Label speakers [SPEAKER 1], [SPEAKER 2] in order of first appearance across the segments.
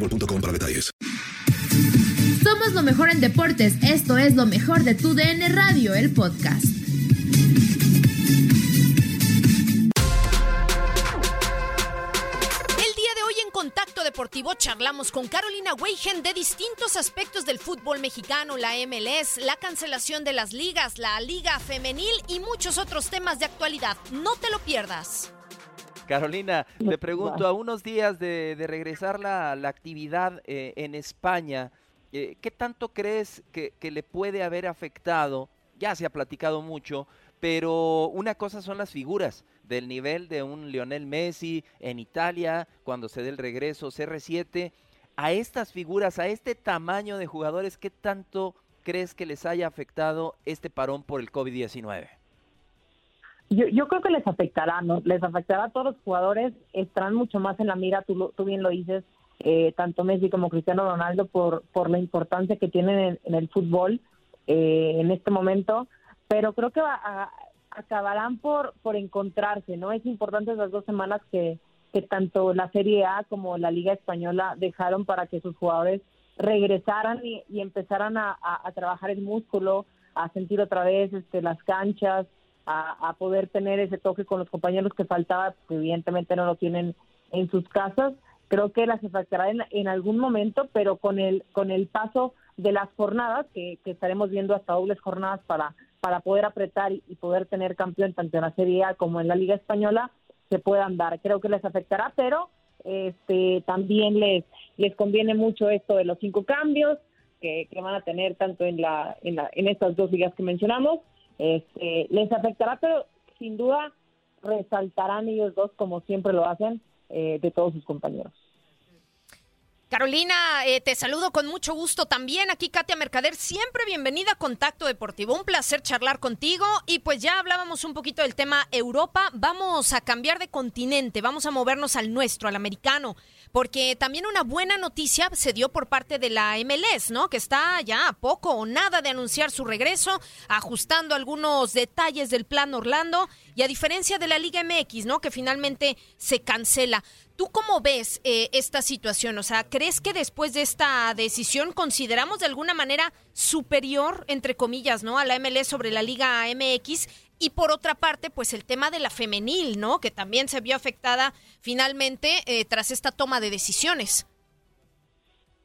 [SPEAKER 1] boostmobile.com para detalles.
[SPEAKER 2] Somos lo mejor en deportes. Esto es lo mejor de tu DN Radio, el podcast.
[SPEAKER 3] El día de hoy en Contacto Deportivo charlamos con Carolina Weigen de distintos aspectos del fútbol mexicano, la MLS, la cancelación de las ligas, la liga femenil y muchos otros temas de actualidad. No te lo pierdas.
[SPEAKER 4] Carolina, te pregunto, a unos días de, de regresar la, la actividad eh, en España, eh, ¿qué tanto crees que, que, le puede haber afectado? Ya se ha platicado mucho, pero una cosa son las figuras del nivel de un Lionel Messi en Italia, cuando se dé el regreso CR7. A estas figuras, a este tamaño de jugadores, ¿qué tanto crees que les haya afectado este parón por el COVID-19?
[SPEAKER 5] Yo, yo, creo que les afectará, ¿no? Les afectará a todos los jugadores, estarán mucho más en la mira, tú, tú bien lo dices, eh, tanto Messi como Cristiano Ronaldo, por, por la importancia que tienen en, el fútbol eh, en este momento, pero creo que va a, acabarán por, por encontrarse, ¿no? Es importante esas dos semanas que, que tanto la Serie A como la Liga Española dejaron para que sus jugadores regresaran y, y empezaran a, a, a trabajar el músculo, a sentir otra vez este, las canchas, a, poder tener ese toque con los compañeros que faltaba, que evidentemente no lo tienen en sus casas. Creo que las afectará en, algún momento, pero con el con el paso de las jornadas, que, estaremos viendo hasta dobles jornadas para, para poder apretar y, y, poder tener campeón tanto en la Serie A como en la Liga Española, se puedan dar. Creo que les afectará, pero este también les, les conviene mucho esto de los cinco cambios que, que van a tener tanto en, la, en, la, en estas dos ligas que mencionamos este, les afectará, pero sin duda resaltarán ellos dos, como siempre lo hacen, eh, de todos sus compañeros.
[SPEAKER 3] Carolina, eh, te saludo con mucho gusto también. Aquí Katia Mercader, siempre bienvenida a Contacto Deportivo. Un placer charlar contigo. Y pues ya hablábamos un poquito del tema Europa. Vamos a cambiar de continente, vamos a movernos al nuestro, al americano. Porque también una buena noticia se dio por parte de la MLS, ¿no? Que está ya a poco o nada de anunciar su regreso, ajustando algunos detalles del plan Orlando. Y a diferencia de la Liga MX, ¿no? Que finalmente se cancela. ¿Tú cómo ves eh, esta situación? O sea, ¿crees que después de esta decisión consideramos de alguna manera superior, entre comillas, ¿no? A la MLS sobre la Liga MX. Y por otra parte, pues el tema de la femenil, ¿no? Que también se vio afectada finalmente eh, tras esta toma de decisiones.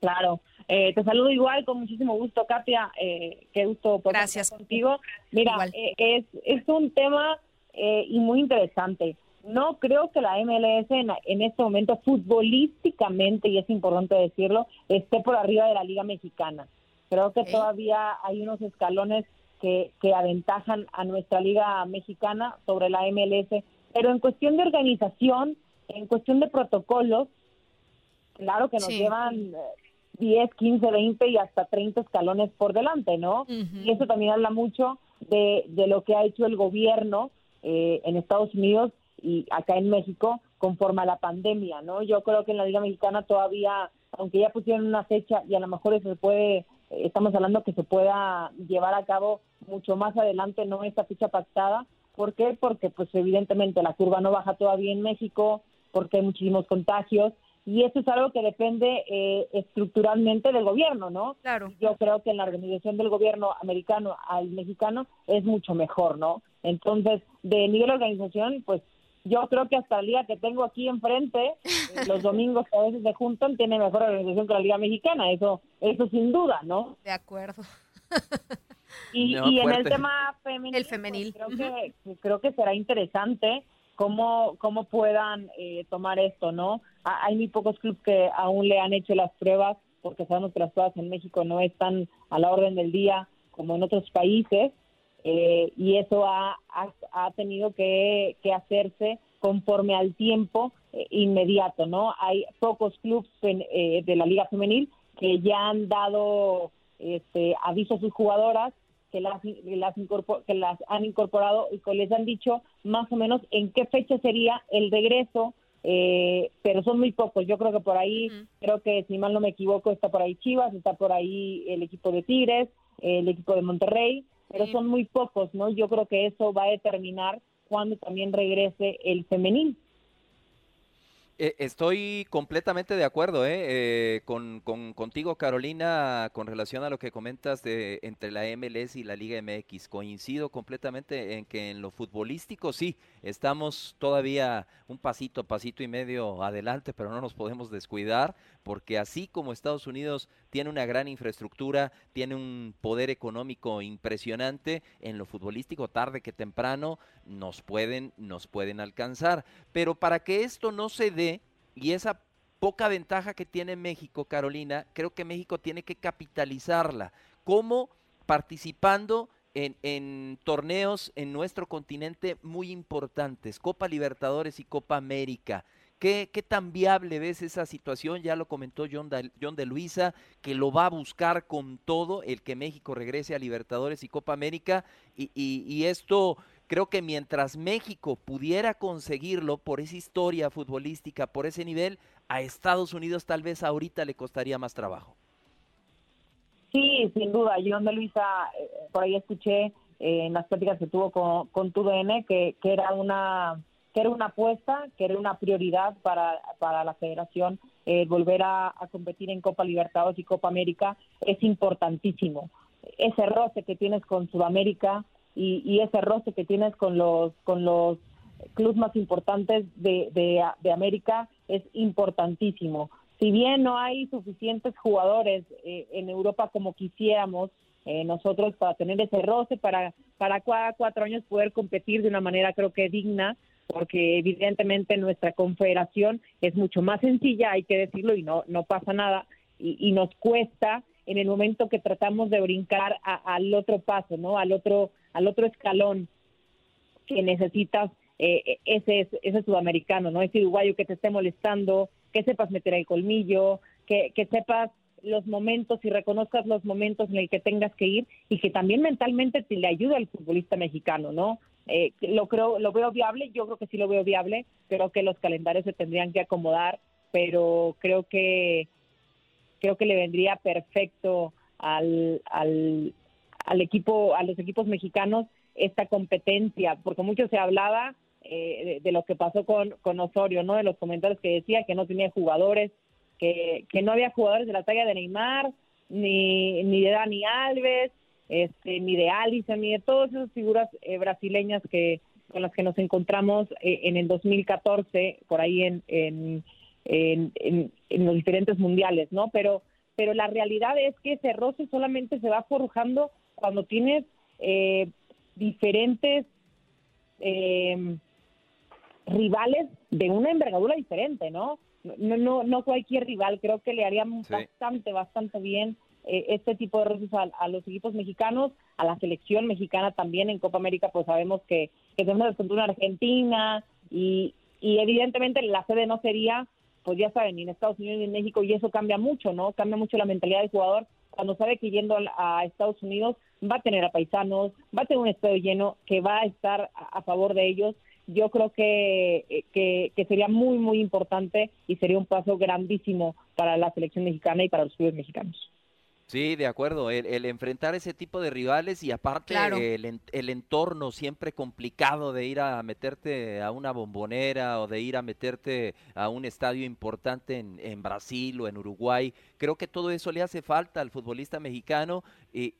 [SPEAKER 5] Claro. Eh, te saludo igual, con muchísimo gusto, Katia. Eh, qué gusto
[SPEAKER 3] poder
[SPEAKER 5] estar contigo. Mira, es, es un tema y muy interesante no creo que la MLS en, en, este momento futbolísticamente, y es importante decirlo, esté por arriba de la Liga Mexicana. Creo que todavía hay unos escalones que, que aventajan a nuestra Liga Mexicana sobre la MLS, pero en cuestión de organización, en cuestión de protocolos, claro que nos llevan 10, 15, 20 y hasta 30 escalones por delante, ¿no? Y eso también habla mucho de, de lo que ha hecho el gobierno eh, en Estados Unidos y acá en México conforme a la pandemia, ¿no? Yo creo que en la Liga Mexicana todavía, aunque ya pusieron una fecha y a lo mejor eso se puede, eh, estamos hablando que se pueda llevar a cabo mucho más adelante, no esta fecha pactada. ¿Por qué? Porque pues evidentemente la curva no baja todavía en México, porque hay muchísimos contagios y eso es algo que depende eh, estructuralmente del gobierno, ¿no?
[SPEAKER 3] Claro.
[SPEAKER 5] Yo creo que en la organización del gobierno americano al mexicano es mucho mejor, ¿no? Entonces, de nivel de organización, pues yo creo que hasta el día que tengo aquí enfrente, los domingos que a veces se juntan, tiene mejor organización que la Liga Mexicana, eso, eso sin duda, ¿no?
[SPEAKER 3] De acuerdo.
[SPEAKER 5] Y, y en el tema femenil,
[SPEAKER 3] el femenil.
[SPEAKER 5] Pues, creo, que, creo que será interesante cómo, cómo puedan eh, tomar esto, ¿no? Hay muy pocos clubes que aún le han hecho las pruebas, porque sabemos que las pruebas en México no están a la orden del día como en otros países, eh, y eso ha, ha, tenido que, que, hacerse conforme al tiempo eh, inmediato, ¿no? Hay pocos clubes de la Liga Femenil que ya han dado este, aviso a sus jugadoras que las, las que las han incorporado y que les han dicho más o menos en qué fecha sería el regreso, eh, pero son muy pocos. Yo creo que por ahí, creo que si mal no me equivoco, está por ahí Chivas, está por ahí el equipo de Tigres, el equipo de Monterrey, pero son muy pocos, ¿no? Yo creo que eso va a determinar cuándo también regrese el femenil.
[SPEAKER 4] Eh, estoy completamente de acuerdo ¿eh? eh con, contigo, Carolina, con relación a lo que comentas de entre la MLS y la Liga MX. Coincido completamente en que en lo futbolístico sí, estamos todavía un pasito, pasito y medio adelante, pero no nos podemos descuidar, porque así como Estados Unidos tiene una gran infraestructura, tiene un poder económico impresionante, en lo futbolístico tarde que temprano nos pueden, nos pueden alcanzar. Pero para que esto no se dé, y esa poca ventaja que tiene México, Carolina, creo que México tiene que capitalizarla. ¿Cómo? Participando en, torneos en nuestro continente muy importantes, Copa Libertadores y Copa América. ¿Qué, ¿Qué, tan viable ves esa situación? Ya lo comentó John de, John de Luisa, que lo va a buscar con todo el que México regrese a Libertadores y Copa América. Y, y, y esto Creo que mientras México pudiera conseguirlo por esa historia futbolística, por ese nivel, a Estados Unidos tal vez ahorita le costaría más trabajo.
[SPEAKER 5] Sí, sin duda. Yo, de Luisa, eh, por ahí escuché eh, en las pláticas que tuvo con, TUDN que, que era una que era una apuesta, que era una prioridad para, para la federación eh, volver a, competir en Copa Libertadores y Copa América es importantísimo. Ese roce que tienes con Sudamérica, y, ese roce que tienes con los con los clubes más importantes de, de, América es importantísimo. Si bien no hay suficientes jugadores eh, en Europa como quisiéramos eh, nosotros para tener ese roce, para, para cada cuatro años poder competir de una manera creo que digna, porque evidentemente nuestra confederación es mucho más sencilla, hay que decirlo, y no, no pasa nada, y, y nos cuesta en el momento que tratamos de brincar al otro paso, ¿no? Al otro, al otro escalón que necesitas eh, ese, ese sudamericano, ¿no? Ese uruguayo que te esté molestando, que sepas meter el colmillo, que, que sepas los momentos y reconozcas los momentos en el que tengas que ir y que también mentalmente te le ayude al futbolista mexicano, ¿no? Eh, lo creo, lo veo viable, yo creo que sí lo veo viable, creo que los calendarios se tendrían que acomodar, pero creo que creo que le vendría perfecto al, al, al equipo, a los equipos mexicanos esta competencia, porque mucho se hablaba eh, de, lo que pasó con, con Osorio, ¿no? De los comentarios que decía que no tenía jugadores, que, que no había jugadores de la talla de Neymar, ni, ni de Dani Alves, este, ni de Alisson, ni de todas esas figuras eh, brasileñas que con las que nos encontramos eh, en el 2014, por ahí en, en en, en, los diferentes mundiales, ¿no? Pero, pero la realidad es que ese roce solamente se va forjando cuando tienes eh, diferentes eh, rivales de una envergadura diferente, ¿no? No, no, no cualquier rival, creo que le haría bastante, bastante bien eh, este tipo de roces a, los equipos mexicanos, a la selección mexicana también en Copa América, pues sabemos que, que tenemos contra una Argentina y, y evidentemente la sede no sería, pues ya saben, ni en Estados Unidos ni en México y eso cambia mucho, ¿no? Cambia mucho la mentalidad del jugador cuando sabe que yendo a Estados Unidos va a tener a paisanos, va a tener un estadio lleno que va a estar a, favor de ellos. Yo creo que, que, que, sería muy, muy importante y sería un paso grandísimo para la selección mexicana y para los clubes mexicanos.
[SPEAKER 4] Sí, de acuerdo. El, enfrentar ese tipo de rivales y aparte el, el, entorno siempre complicado de ir a meterte a una bombonera o de ir a meterte a un estadio importante en, en Brasil o en Uruguay. Creo que todo eso le hace falta al futbolista mexicano y,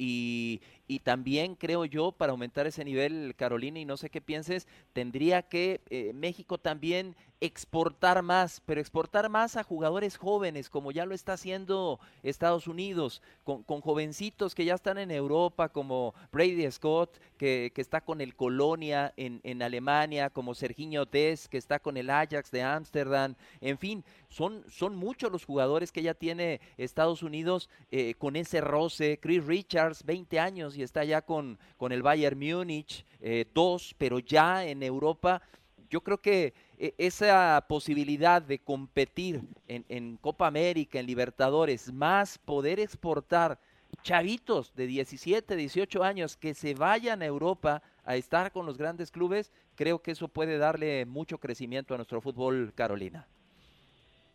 [SPEAKER 4] y, también creo yo, para aumentar ese nivel, Carolina, y no sé qué pienses, tendría que eh, México también exportar más, pero exportar más a jugadores jóvenes, como ya lo está haciendo Estados Unidos, con, con jovencitos que ya están en Europa, como Brady Scott, que, que está con el Colonia en, en Alemania, como Serginho Dez, que está con el Ajax de Ámsterdam, en fin, son, son muchos los jugadores que ya tiene Estados Unidos eh, con ese roce, Chris Richards, 20 años y está ya con, con el Bayern Múnich, eh, dos, pero ya en Europa. Yo creo que eh, esa posibilidad de competir en, en Copa América, en Libertadores, más poder exportar chavitos de 17, 18 años que se vayan a Europa a estar con los grandes clubes, creo que eso puede darle mucho crecimiento a nuestro fútbol, Carolina.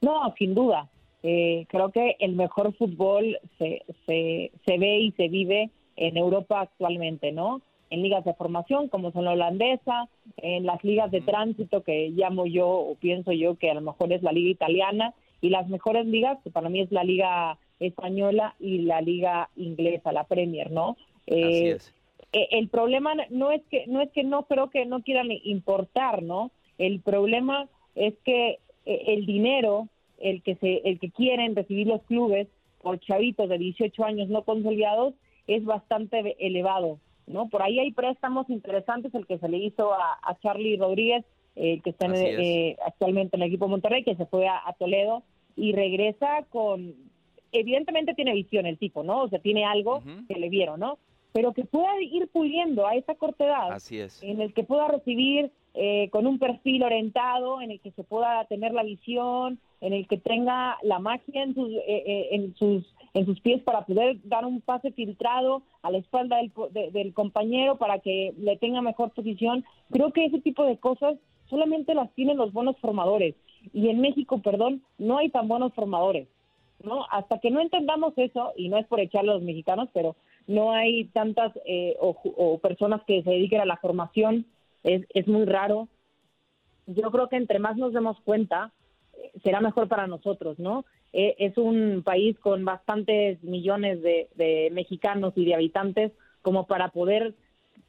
[SPEAKER 5] No, sin duda, eh, creo que el mejor fútbol se, se, se ve y se vive en Europa actualmente, ¿no? En ligas de formación como son la holandesa, en las ligas de tránsito que llamo yo o pienso yo que a lo mejor es la liga italiana y las mejores ligas que para mí es la liga española y la liga inglesa, la Premier, ¿no?
[SPEAKER 4] Eh,
[SPEAKER 5] eh, el problema no es que no es que no creo que no quieran importar, ¿no? El problema es que el dinero el que se el que quieren recibir los clubes por chavitos de 18 años no consolidados es bastante elevado, ¿no? Por ahí hay préstamos interesantes, el que se le hizo a, Charlie Rodríguez, el que está eh, actualmente en el equipo Monterrey, que se fue a, Toledo y regresa con, evidentemente tiene visión el tipo, ¿no? O sea, tiene algo que le vieron, ¿no? Pero que pueda ir puliendo a esa corta edad,
[SPEAKER 4] Así es.
[SPEAKER 5] en el que pueda recibir eh, con un perfil orientado, en el que se pueda tener la visión, en el que tenga la magia en sus, eh, eh, en sus, en sus pies para poder dar un pase filtrado a la espalda del, del compañero para que le tenga mejor posición. Creo que ese tipo de cosas solamente las tienen los buenos formadores. Y en México, perdón, no hay tan buenos formadores. ¿no? Hasta que no entendamos eso, y no es por echarle a los mexicanos, pero no hay tantas eh, o, personas que se dediquen a la formación, es, es muy raro. Yo creo que entre más nos demos cuenta, será mejor para nosotros, ¿no? Eh, es un país con bastantes millones de, mexicanos y de habitantes como para poder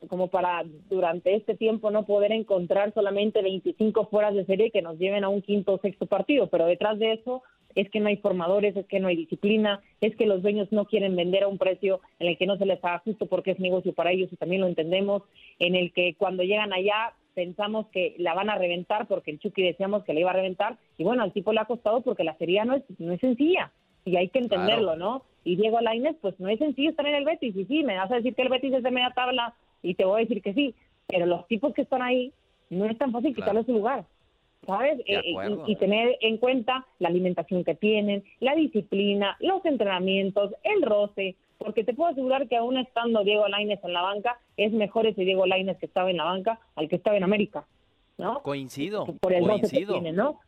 [SPEAKER 5] como para durante este tiempo no poder encontrar solamente 25 fueras de serie que nos lleven a un quinto o sexto partido, pero detrás de eso es que no hay formadores, es que no hay disciplina, es que los dueños no quieren vender a un precio en el que no se les haga justo porque es negocio para ellos y también lo entendemos, en el que cuando llegan allá pensamos que la van a reventar porque el Chucky decíamos que le iba a reventar y bueno, al tipo le ha costado porque la serie no es, no es sencilla y hay que entenderlo, ¿no? Y Diego Lainez, pues no es sencillo estar en el Betis y sí, me vas a decir que el Betis es de media tabla y te voy a decir que sí, pero los tipos que están ahí no es tan fácil quitarle su lugar. ¿Sabes? Eh, y, tener en cuenta la alimentación que tienen, la disciplina, los entrenamientos, el roce, porque te puedo asegurar que aún estando Diego Lainez en la banca, es mejor ese Diego Lainez que estaba en la banca al que estaba en América, ¿no?
[SPEAKER 4] Coincido,
[SPEAKER 5] Por el
[SPEAKER 4] coincido.
[SPEAKER 5] Que tiene, ¿no?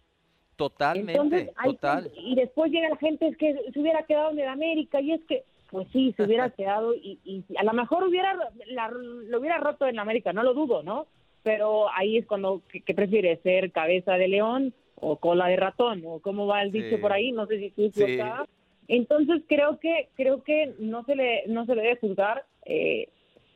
[SPEAKER 4] Totalmente, total.
[SPEAKER 5] Y después llega la gente, es que se hubiera quedado en el América, y es que, pues sí, se hubiera quedado, y, y a lo mejor hubiera lo hubiera roto en América, no lo dudo, ¿no? Pero ahí es cuando, ¿qué, prefiere ser cabeza de león o cola de ratón? ¿O cómo va el dicho por ahí? No sé si tú sí. Entonces creo que creo que no se le no se le debe juzgar eh,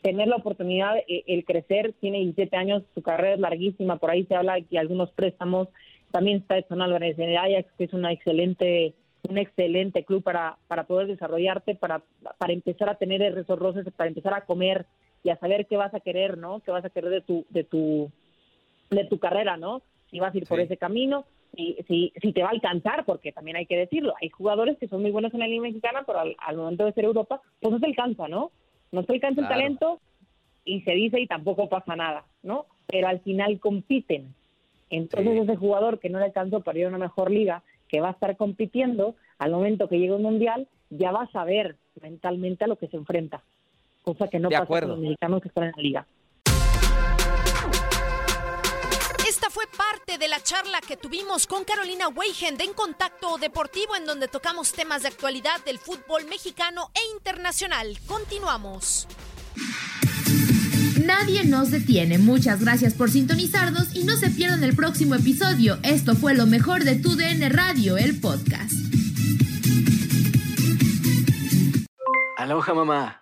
[SPEAKER 5] tener la oportunidad eh, el crecer tiene 17 años su carrera es larguísima por ahí se habla de que algunos préstamos también está Edson Álvarez en Ajax que es una excelente un excelente club para para poder desarrollarte para para empezar a tener esos roces para empezar a comer y a saber qué vas a querer no qué vas a querer de tu de tu de tu carrera no si vas a ir por ese camino, si, si, si te va a alcanzar, porque también hay que decirlo, hay jugadores que son muy buenos en la Liga Mexicana, pero al, momento de ser Europa, pues no se alcanza, ¿no? No se alcanza el talento y se dice y tampoco pasa nada, ¿no? Pero al final compiten. Entonces ese jugador que no le alcanzó para ir a una mejor liga, que va a estar compitiendo, al momento que llegue un mundial, ya va a saber mentalmente a lo que se enfrenta. Cosa que no pasa con los mexicanos que están en la liga.
[SPEAKER 3] Esta fue parte de la charla que tuvimos con Carolina Weigen de En Contacto Deportivo, en donde tocamos temas de actualidad del fútbol mexicano e internacional. Continuamos.
[SPEAKER 2] Nadie nos detiene. Muchas gracias por sintonizarnos y no se pierdan el próximo episodio. Esto fue lo mejor de tu DN Radio, el podcast.
[SPEAKER 6] Aloha mamá.